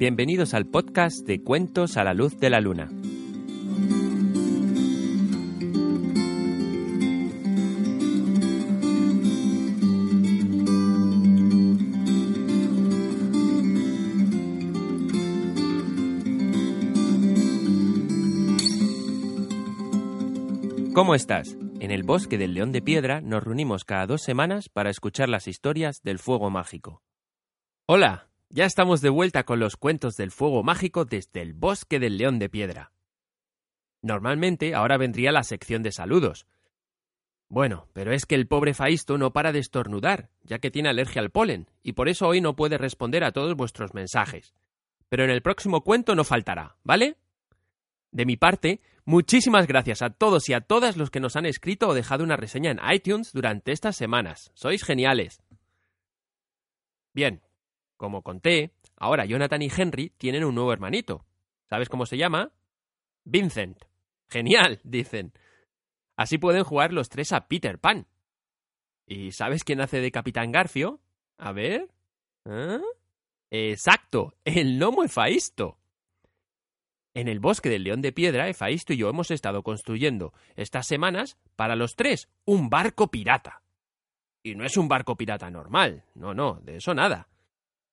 bienvenidos al podcast de Cuentos a la Luz de la Luna. ¿Cómo estás? En el bosque del León de Piedra nos reunimos cada dos semanas para escuchar las historias del fuego mágico. Hola, ya estamos de vuelta con los cuentos del fuego mágico desde el bosque del León de Piedra. Normalmente ahora vendría la sección de saludos. Bueno, pero es que el pobre Faisto no para de estornudar, ya que tiene alergia al polen, y por eso hoy no puede responder a todos vuestros mensajes. Pero en el próximo cuento no faltará, ¿vale? De mi parte, muchísimas gracias a todos y a todas los que nos han escrito o dejado una reseña en iTunes durante estas semanas. Sois geniales. Bien, como conté, ahora Jonathan y Henry tienen un nuevo hermanito. ¿Sabes cómo se llama? Vincent. Genial, dicen. Así pueden jugar los tres a Peter Pan. ¿Y sabes quién hace de Capitán Garfio? A ver. ¿Ah? Exacto, el gnomo Efaisto. En el bosque del León de Piedra, Efaisto y yo hemos estado construyendo estas semanas para los tres un barco pirata. Y no es un barco pirata normal, no, no, de eso nada.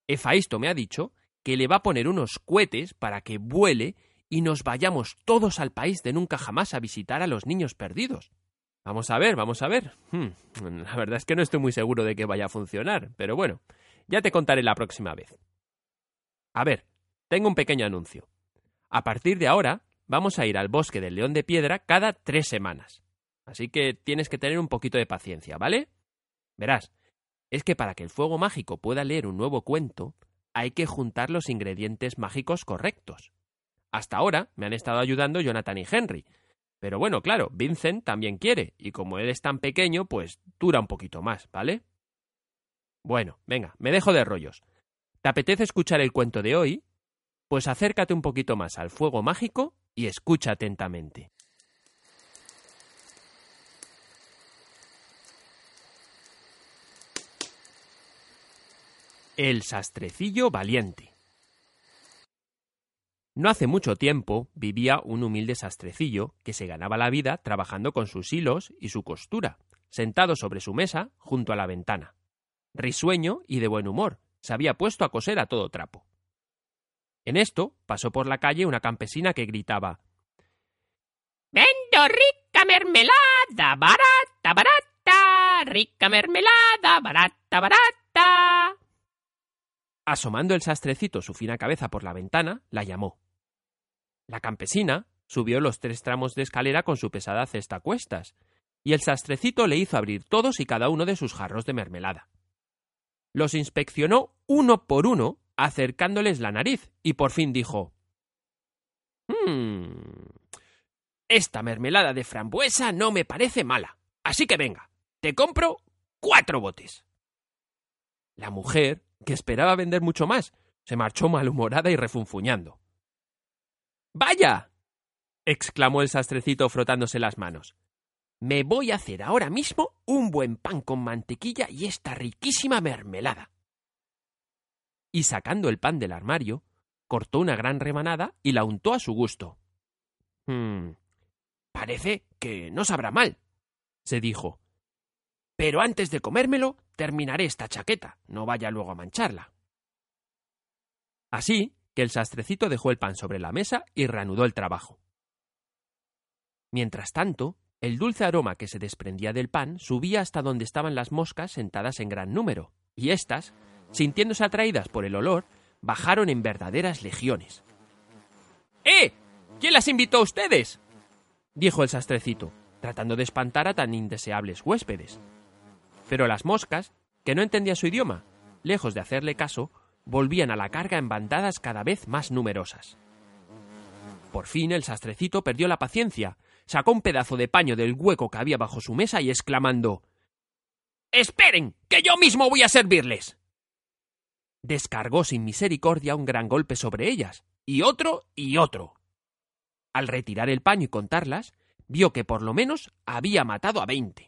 Efaisto me ha dicho que le va a poner unos cohetes para que vuele y nos vayamos todos al país de nunca jamás a visitar a los niños perdidos. Vamos a ver, vamos a ver. Hmm, la verdad es que no estoy muy seguro de que vaya a funcionar, pero bueno, ya te contaré la próxima vez. A ver, tengo un pequeño anuncio. A partir de ahora, vamos a ir al bosque del león de piedra cada tres semanas. Así que tienes que tener un poquito de paciencia, ¿vale? Verás, es que para que el fuego mágico pueda leer un nuevo cuento, hay que juntar los ingredientes mágicos correctos. Hasta ahora me han estado ayudando Jonathan y Henry. Pero bueno, claro, Vincent también quiere, y como él es tan pequeño, pues dura un poquito más, ¿vale? Bueno, venga, me dejo de rollos. ¿Te apetece escuchar el cuento de hoy? Pues acércate un poquito más al fuego mágico y escucha atentamente. El sastrecillo valiente. No hace mucho tiempo vivía un humilde sastrecillo que se ganaba la vida trabajando con sus hilos y su costura, sentado sobre su mesa junto a la ventana. Risueño y de buen humor, se había puesto a coser a todo trapo. En esto pasó por la calle una campesina que gritaba Vendo rica mermelada, barata, barata, rica mermelada, barata, barata. Asomando el sastrecito su fina cabeza por la ventana, la llamó. La campesina subió los tres tramos de escalera con su pesada cesta a cuestas, y el sastrecito le hizo abrir todos y cada uno de sus jarros de mermelada. Los inspeccionó uno por uno, acercándoles la nariz, y por fin dijo Hmm. Esta mermelada de frambuesa no me parece mala. Así que venga, te compro cuatro botes. La mujer, que esperaba vender mucho más, se marchó malhumorada y refunfuñando. ¡Vaya! exclamó el sastrecito frotándose las manos. Me voy a hacer ahora mismo un buen pan con mantequilla y esta riquísima mermelada. Y sacando el pan del armario, cortó una gran remanada y la untó a su gusto. Hmm. Parece que no sabrá mal, se dijo. Pero antes de comérmelo, terminaré esta chaqueta, no vaya luego a mancharla. Así que el sastrecito dejó el pan sobre la mesa y reanudó el trabajo. Mientras tanto, el dulce aroma que se desprendía del pan subía hasta donde estaban las moscas sentadas en gran número, y éstas, sintiéndose atraídas por el olor, bajaron en verdaderas legiones. ¡Eh! ¿Quién las invitó a ustedes? dijo el sastrecito, tratando de espantar a tan indeseables huéspedes. Pero las moscas, que no entendían su idioma, lejos de hacerle caso, volvían a la carga en bandadas cada vez más numerosas. Por fin el sastrecito perdió la paciencia, sacó un pedazo de paño del hueco que había bajo su mesa y exclamando Esperen, que yo mismo voy a servirles. Descargó sin misericordia un gran golpe sobre ellas, y otro y otro. Al retirar el paño y contarlas, vio que por lo menos había matado a veinte.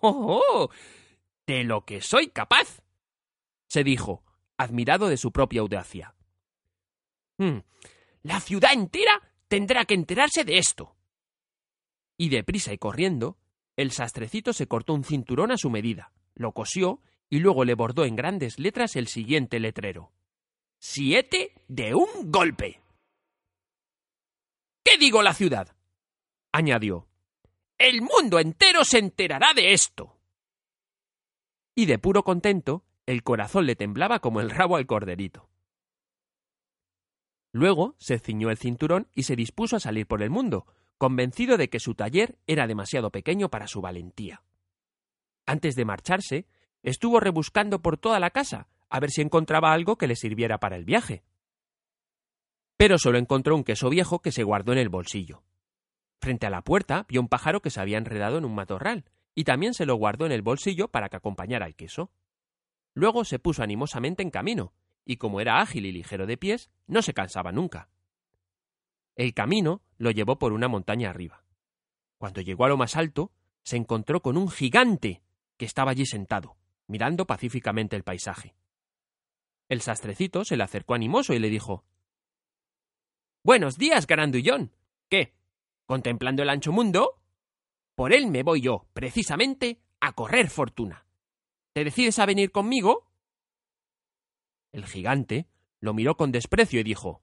¡Oh, de lo que soy capaz! se dijo, admirado de su propia audacia. Hmm, la ciudad entera tendrá que enterarse de esto. Y deprisa y corriendo, el sastrecito se cortó un cinturón a su medida, lo cosió y luego le bordó en grandes letras el siguiente letrero. Siete de un golpe. ¿Qué digo la ciudad? añadió. El mundo entero se enterará de esto. Y de puro contento, el corazón le temblaba como el rabo al corderito. Luego se ciñó el cinturón y se dispuso a salir por el mundo, convencido de que su taller era demasiado pequeño para su valentía. Antes de marcharse, estuvo rebuscando por toda la casa a ver si encontraba algo que le sirviera para el viaje. Pero solo encontró un queso viejo que se guardó en el bolsillo. Frente a la puerta vio un pájaro que se había enredado en un matorral, y también se lo guardó en el bolsillo para que acompañara el queso. Luego se puso animosamente en camino, y como era ágil y ligero de pies, no se cansaba nunca. El camino lo llevó por una montaña arriba. Cuando llegó a lo más alto, se encontró con un gigante que estaba allí sentado, mirando pacíficamente el paisaje. El sastrecito se le acercó animoso y le dijo Buenos días, Garandullón. ¿Qué? ¿Contemplando el ancho mundo? Por él me voy yo, precisamente, a correr fortuna. ¿Te decides a venir conmigo? El gigante lo miró con desprecio y dijo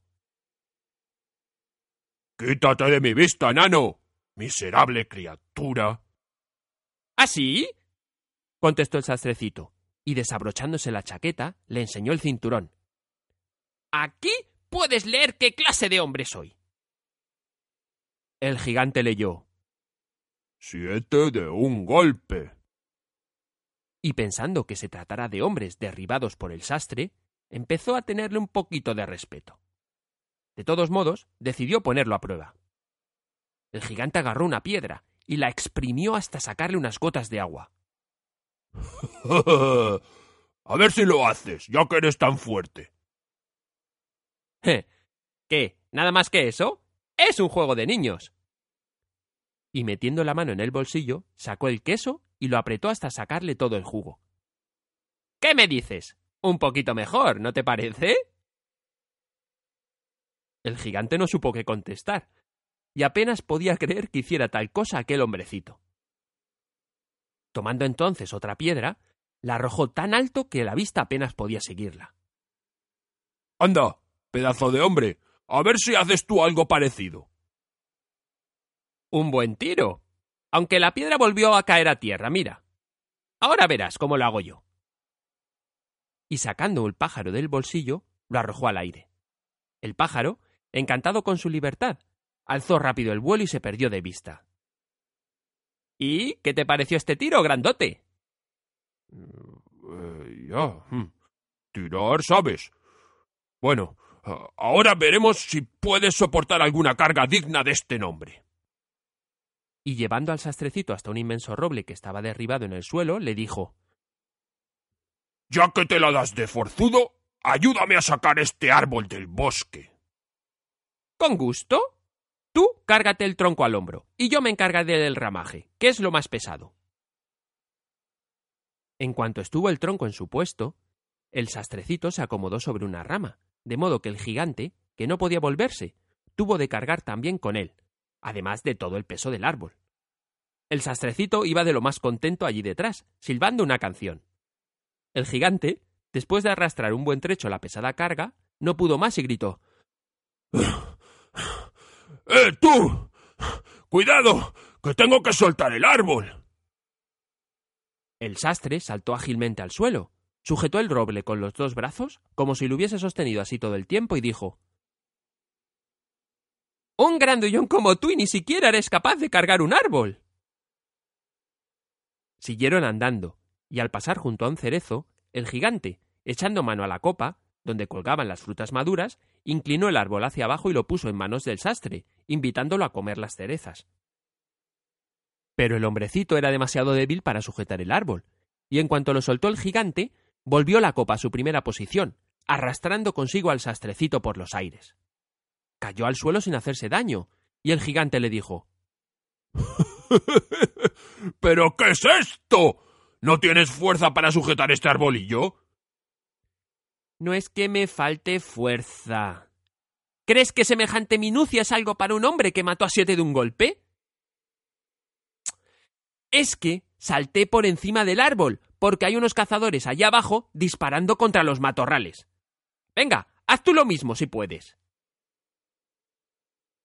Quítate de mi vista, nano. Miserable criatura. ¿Ah, sí? contestó el sastrecito, y desabrochándose la chaqueta, le enseñó el cinturón. Aquí puedes leer qué clase de hombre soy. El gigante leyó. Siete de un golpe. Y pensando que se tratara de hombres derribados por el sastre, empezó a tenerle un poquito de respeto. De todos modos, decidió ponerlo a prueba. El gigante agarró una piedra y la exprimió hasta sacarle unas gotas de agua. a ver si lo haces, ya que eres tan fuerte. ¿Qué? ¿Nada más que eso? Es un juego de niños. Y metiendo la mano en el bolsillo, sacó el queso y lo apretó hasta sacarle todo el jugo. ¿Qué me dices? Un poquito mejor, ¿no te parece? El gigante no supo qué contestar, y apenas podía creer que hiciera tal cosa aquel hombrecito. Tomando entonces otra piedra, la arrojó tan alto que la vista apenas podía seguirla. Anda, pedazo de hombre, a ver si haces tú algo parecido. Un buen tiro. Aunque la piedra volvió a caer a tierra, mira. Ahora verás cómo lo hago yo. Y sacando el pájaro del bolsillo, lo arrojó al aire. El pájaro encantado con su libertad, alzó rápido el vuelo y se perdió de vista. ¿Y qué te pareció este tiro, grandote? Eh, ya. Hmm. Tirar, ¿sabes? Bueno, ahora veremos si puedes soportar alguna carga digna de este nombre. Y llevando al sastrecito hasta un inmenso roble que estaba derribado en el suelo, le dijo Ya que te la das de forzudo, ayúdame a sacar este árbol del bosque. Con gusto. Tú cárgate el tronco al hombro y yo me encargaré del ramaje, que es lo más pesado. En cuanto estuvo el tronco en su puesto, el sastrecito se acomodó sobre una rama, de modo que el gigante, que no podía volverse, tuvo de cargar también con él, además de todo el peso del árbol. El sastrecito iba de lo más contento allí detrás, silbando una canción. El gigante, después de arrastrar un buen trecho la pesada carga, no pudo más y gritó ¡Eh, tú! ¡Cuidado! ¡Que tengo que soltar el árbol! El sastre saltó ágilmente al suelo, sujetó el roble con los dos brazos, como si lo hubiese sostenido así todo el tiempo, y dijo Un grandullón como tú y ni siquiera eres capaz de cargar un árbol. Siguieron andando, y al pasar junto a un cerezo, el gigante, echando mano a la copa, donde colgaban las frutas maduras, inclinó el árbol hacia abajo y lo puso en manos del sastre, invitándolo a comer las cerezas. Pero el hombrecito era demasiado débil para sujetar el árbol, y en cuanto lo soltó el gigante, volvió la copa a su primera posición, arrastrando consigo al sastrecito por los aires. Cayó al suelo sin hacerse daño, y el gigante le dijo ¿Pero qué es esto? ¿No tienes fuerza para sujetar este arbolillo? No es que me falte fuerza. ¿Crees que semejante minucia es algo para un hombre que mató a siete de un golpe? Es que salté por encima del árbol, porque hay unos cazadores allá abajo disparando contra los matorrales. Venga, haz tú lo mismo si puedes.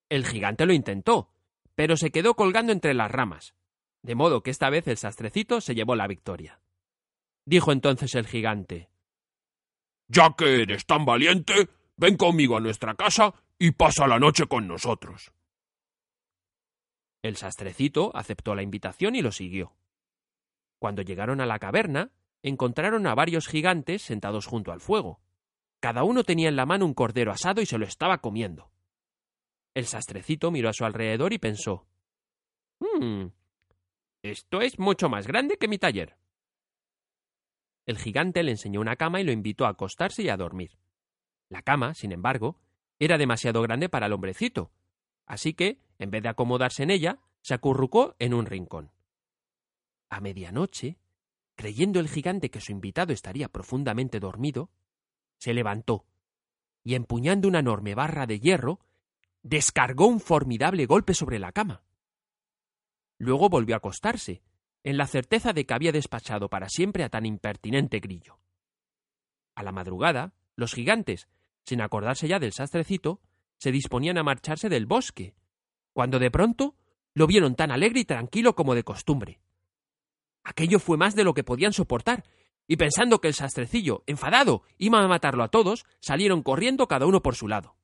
El gigante lo intentó, pero se quedó colgando entre las ramas, de modo que esta vez el sastrecito se llevó la victoria. Dijo entonces el gigante Ya que eres tan valiente, ven conmigo a nuestra casa y pasa la noche con nosotros. El sastrecito aceptó la invitación y lo siguió. Cuando llegaron a la caverna, encontraron a varios gigantes sentados junto al fuego. Cada uno tenía en la mano un cordero asado y se lo estaba comiendo. El sastrecito miró a su alrededor y pensó Hmm. Esto es mucho más grande que mi taller. El gigante le enseñó una cama y lo invitó a acostarse y a dormir. La cama, sin embargo, era demasiado grande para el hombrecito, así que, en vez de acomodarse en ella, se acurrucó en un rincón. A medianoche, creyendo el gigante que su invitado estaría profundamente dormido, se levantó y, empuñando una enorme barra de hierro, descargó un formidable golpe sobre la cama. Luego volvió a acostarse, en la certeza de que había despachado para siempre a tan impertinente grillo. A la madrugada, los gigantes, sin acordarse ya del sastrecito, se disponían a marcharse del bosque, cuando de pronto lo vieron tan alegre y tranquilo como de costumbre. Aquello fue más de lo que podían soportar, y pensando que el sastrecillo, enfadado, iba a matarlo a todos, salieron corriendo cada uno por su lado.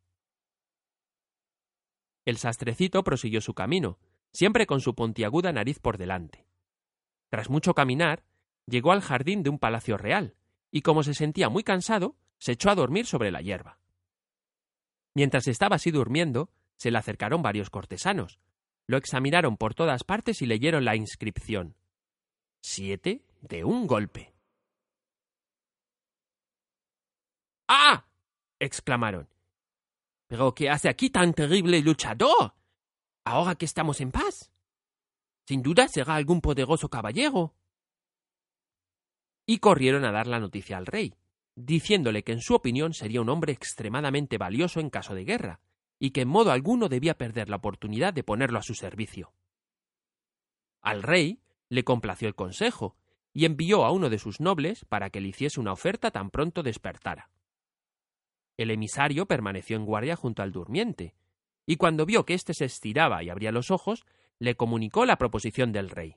El sastrecito prosiguió su camino, siempre con su pontiaguda nariz por delante. Tras mucho caminar, llegó al jardín de un palacio real, y como se sentía muy cansado, se echó a dormir sobre la hierba. Mientras estaba así durmiendo, se le acercaron varios cortesanos, lo examinaron por todas partes y leyeron la inscripción. Siete de un golpe. ¡Ah! exclamaron. ¿Pero qué hace aquí tan terrible luchador? Ahora que estamos en paz. Sin duda será algún poderoso caballero. Y corrieron a dar la noticia al rey, diciéndole que en su opinión sería un hombre extremadamente valioso en caso de guerra, y que en modo alguno debía perder la oportunidad de ponerlo a su servicio. Al rey le complació el consejo, y envió a uno de sus nobles para que le hiciese una oferta tan pronto despertara. El emisario permaneció en guardia junto al durmiente, y cuando vio que éste se estiraba y abría los ojos, le comunicó la proposición del rey.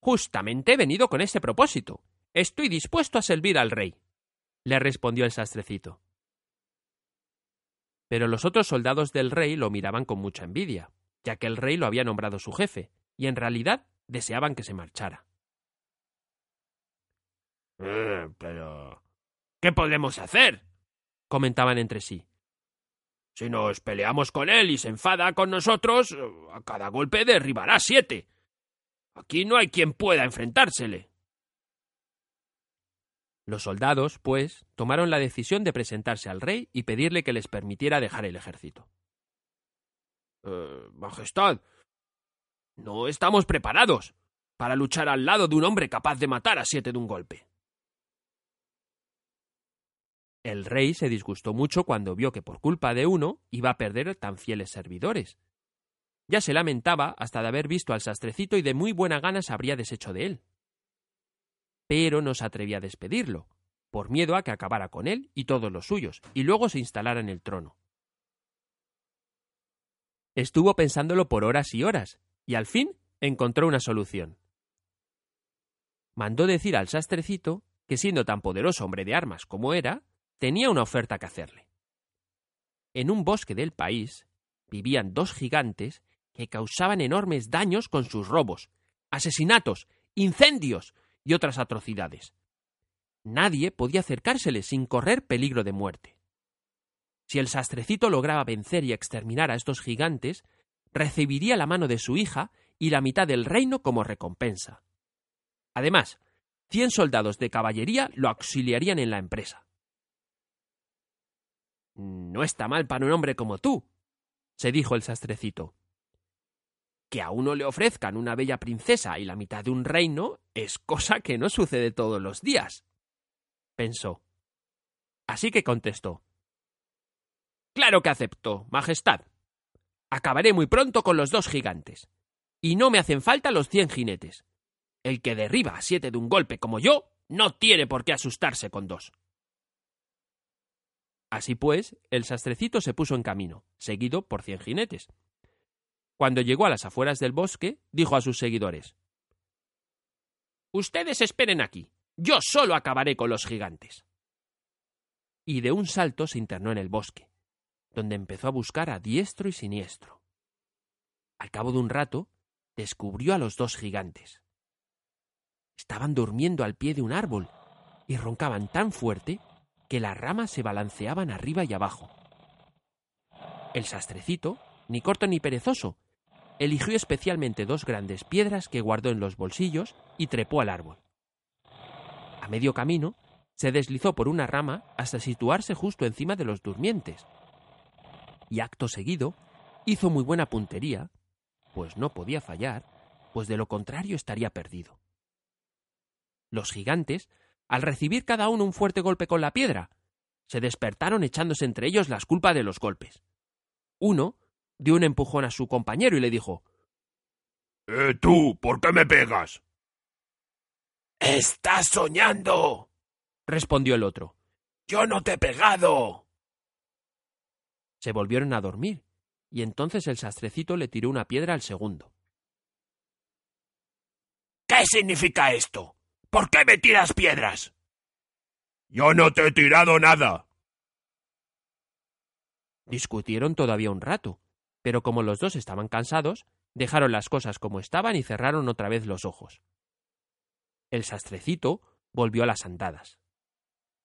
Justamente he venido con este propósito. Estoy dispuesto a servir al rey, le respondió el sastrecito. Pero los otros soldados del rey lo miraban con mucha envidia, ya que el rey lo había nombrado su jefe, y en realidad deseaban que se marchara. Eh, pero. ¿Qué podemos hacer? comentaban entre sí. Si nos peleamos con él y se enfada con nosotros, a cada golpe derribará siete. Aquí no hay quien pueda enfrentársele. Los soldados, pues, tomaron la decisión de presentarse al rey y pedirle que les permitiera dejar el ejército. Eh, Majestad, no estamos preparados para luchar al lado de un hombre capaz de matar a siete de un golpe. El rey se disgustó mucho cuando vio que por culpa de uno iba a perder tan fieles servidores. Ya se lamentaba hasta de haber visto al sastrecito y de muy buena gana se habría deshecho de él. Pero no se atrevía a despedirlo, por miedo a que acabara con él y todos los suyos, y luego se instalara en el trono. Estuvo pensándolo por horas y horas, y al fin encontró una solución. Mandó decir al sastrecito que siendo tan poderoso hombre de armas como era, tenía una oferta que hacerle. En un bosque del país vivían dos gigantes que causaban enormes daños con sus robos, asesinatos, incendios y otras atrocidades. Nadie podía acercársele sin correr peligro de muerte. Si el sastrecito lograba vencer y exterminar a estos gigantes, recibiría la mano de su hija y la mitad del reino como recompensa. Además, cien soldados de caballería lo auxiliarían en la empresa. No está mal para un hombre como tú, se dijo el sastrecito. Que a uno le ofrezcan una bella princesa y la mitad de un reino es cosa que no sucede todos los días. pensó. Así que contestó. Claro que acepto, Majestad. Acabaré muy pronto con los dos gigantes. Y no me hacen falta los cien jinetes. El que derriba a siete de un golpe como yo no tiene por qué asustarse con dos. Así pues, el sastrecito se puso en camino, seguido por cien jinetes. Cuando llegó a las afueras del bosque, dijo a sus seguidores Ustedes esperen aquí. Yo solo acabaré con los gigantes. Y de un salto se internó en el bosque, donde empezó a buscar a diestro y siniestro. Al cabo de un rato, descubrió a los dos gigantes. Estaban durmiendo al pie de un árbol y roncaban tan fuerte que las ramas se balanceaban arriba y abajo. El sastrecito, ni corto ni perezoso, eligió especialmente dos grandes piedras que guardó en los bolsillos y trepó al árbol. A medio camino, se deslizó por una rama hasta situarse justo encima de los durmientes. Y acto seguido, hizo muy buena puntería, pues no podía fallar, pues de lo contrario estaría perdido. Los gigantes al recibir cada uno un fuerte golpe con la piedra. Se despertaron echándose entre ellos las culpas de los golpes. Uno dio un empujón a su compañero y le dijo Eh, tú, ¿por qué me pegas? Estás soñando. respondió el otro. Yo no te he pegado. Se volvieron a dormir, y entonces el sastrecito le tiró una piedra al segundo. ¿Qué significa esto? ¿Por qué me tiras piedras? Yo no te he tirado nada. Discutieron todavía un rato, pero como los dos estaban cansados, dejaron las cosas como estaban y cerraron otra vez los ojos. El sastrecito volvió a las andadas.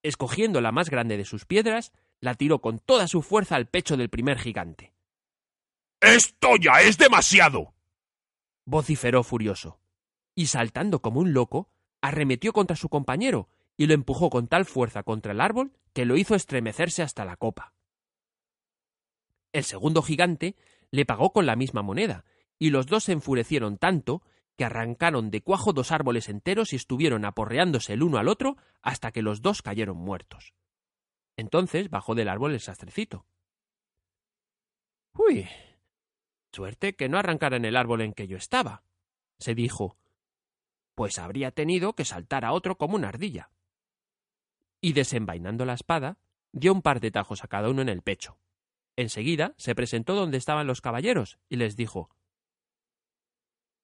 Escogiendo la más grande de sus piedras, la tiró con toda su fuerza al pecho del primer gigante. Esto ya es demasiado. vociferó furioso, y saltando como un loco, arremetió contra su compañero y lo empujó con tal fuerza contra el árbol que lo hizo estremecerse hasta la copa. El segundo gigante le pagó con la misma moneda, y los dos se enfurecieron tanto que arrancaron de cuajo dos árboles enteros y estuvieron aporreándose el uno al otro hasta que los dos cayeron muertos. Entonces bajó del árbol el sastrecito. Uy. Suerte que no arrancara en el árbol en que yo estaba, se dijo, pues habría tenido que saltar a otro como una ardilla. Y desenvainando la espada, dio un par de tajos a cada uno en el pecho. Enseguida se presentó donde estaban los caballeros y les dijo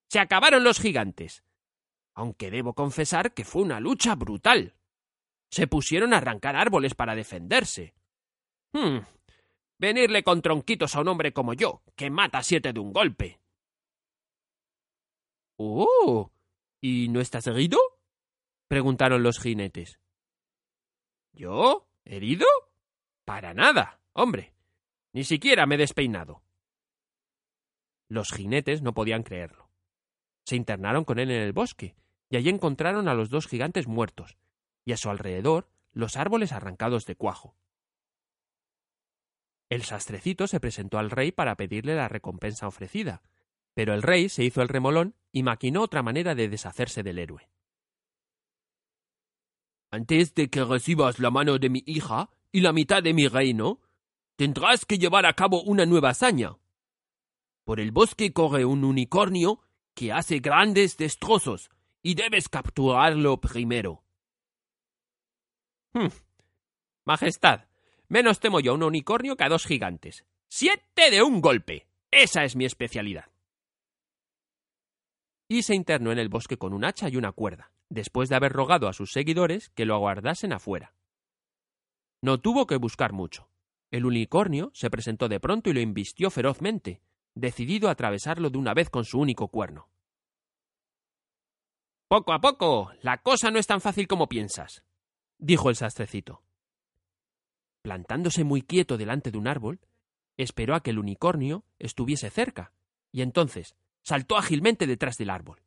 Se acabaron los gigantes. Aunque debo confesar que fue una lucha brutal. Se pusieron a arrancar árboles para defenderse. Hmm. Venirle con tronquitos a un hombre como yo, que mata siete de un golpe. ¡Oh! ¿Y no estás herido? preguntaron los jinetes. ¿Yo? ¿Herido? Para nada, hombre. Ni siquiera me he despeinado. Los jinetes no podían creerlo. Se internaron con él en el bosque, y allí encontraron a los dos gigantes muertos, y a su alrededor los árboles arrancados de cuajo. El sastrecito se presentó al rey para pedirle la recompensa ofrecida, pero el rey se hizo el remolón y maquinó otra manera de deshacerse del héroe. Antes de que recibas la mano de mi hija y la mitad de mi reino, tendrás que llevar a cabo una nueva hazaña. Por el bosque corre un unicornio que hace grandes destrozos y debes capturarlo primero. Hmm. Majestad, menos temo yo a un unicornio que a dos gigantes. Siete de un golpe. Esa es mi especialidad y se internó en el bosque con un hacha y una cuerda, después de haber rogado a sus seguidores que lo aguardasen afuera. No tuvo que buscar mucho. El unicornio se presentó de pronto y lo invistió ferozmente, decidido a atravesarlo de una vez con su único cuerno. Poco a poco. La cosa no es tan fácil como piensas, dijo el sastrecito. Plantándose muy quieto delante de un árbol, esperó a que el unicornio estuviese cerca, y entonces saltó ágilmente detrás del árbol.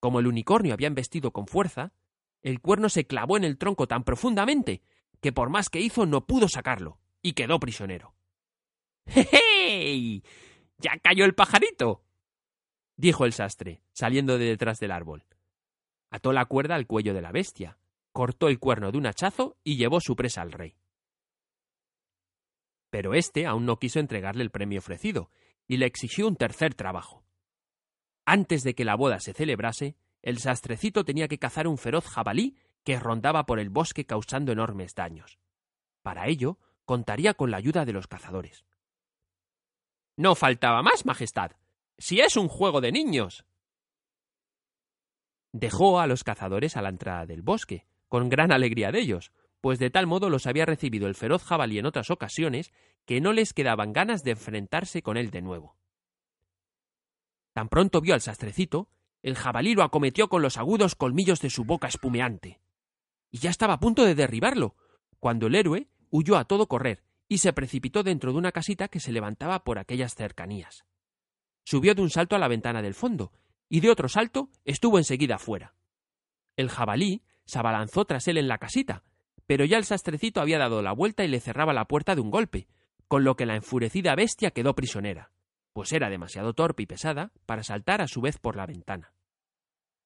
Como el unicornio había embestido con fuerza, el cuerno se clavó en el tronco tan profundamente que por más que hizo no pudo sacarlo, y quedó prisionero. ¡Hey! ¡Ya cayó el pajarito! dijo el sastre, saliendo de detrás del árbol. Ató la cuerda al cuello de la bestia, cortó el cuerno de un hachazo y llevó su presa al rey. Pero éste aún no quiso entregarle el premio ofrecido, y le exigió un tercer trabajo. Antes de que la boda se celebrase, el sastrecito tenía que cazar un feroz jabalí que rondaba por el bosque causando enormes daños. Para ello, contaría con la ayuda de los cazadores. No faltaba más, Majestad. Si es un juego de niños. Dejó a los cazadores a la entrada del bosque, con gran alegría de ellos, pues de tal modo los había recibido el feroz jabalí en otras ocasiones que no les quedaban ganas de enfrentarse con él de nuevo. Tan pronto vio al sastrecito, el jabalí lo acometió con los agudos colmillos de su boca espumeante. Y ya estaba a punto de derribarlo, cuando el héroe huyó a todo correr y se precipitó dentro de una casita que se levantaba por aquellas cercanías. Subió de un salto a la ventana del fondo, y de otro salto estuvo enseguida fuera. El jabalí se abalanzó tras él en la casita, pero ya el sastrecito había dado la vuelta y le cerraba la puerta de un golpe, con lo que la enfurecida bestia quedó prisionera, pues era demasiado torpe y pesada para saltar a su vez por la ventana.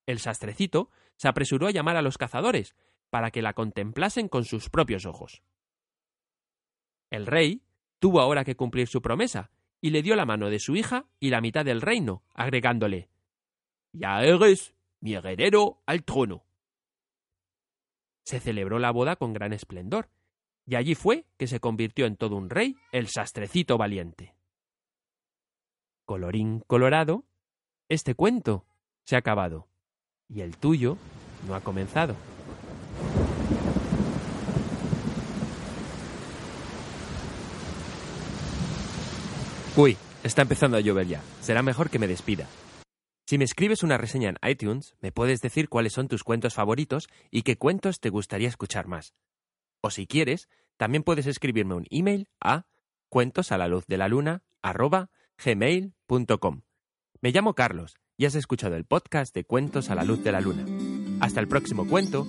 El sastrecito se apresuró a llamar a los cazadores, para que la contemplasen con sus propios ojos. El rey tuvo ahora que cumplir su promesa, y le dio la mano de su hija y la mitad del reino, agregándole Ya eres mi heredero al trono. Se celebró la boda con gran esplendor, y allí fue que se convirtió en todo un rey el sastrecito valiente. Colorín colorado, este cuento se ha acabado, y el tuyo no ha comenzado. Uy, está empezando a llover ya. Será mejor que me despida. Si me escribes una reseña en iTunes, me puedes decir cuáles son tus cuentos favoritos y qué cuentos te gustaría escuchar más. O si quieres, también puedes escribirme un email a cuentos la. Me llamo Carlos y has escuchado el podcast de Cuentos a la luz de la luna. Hasta el próximo cuento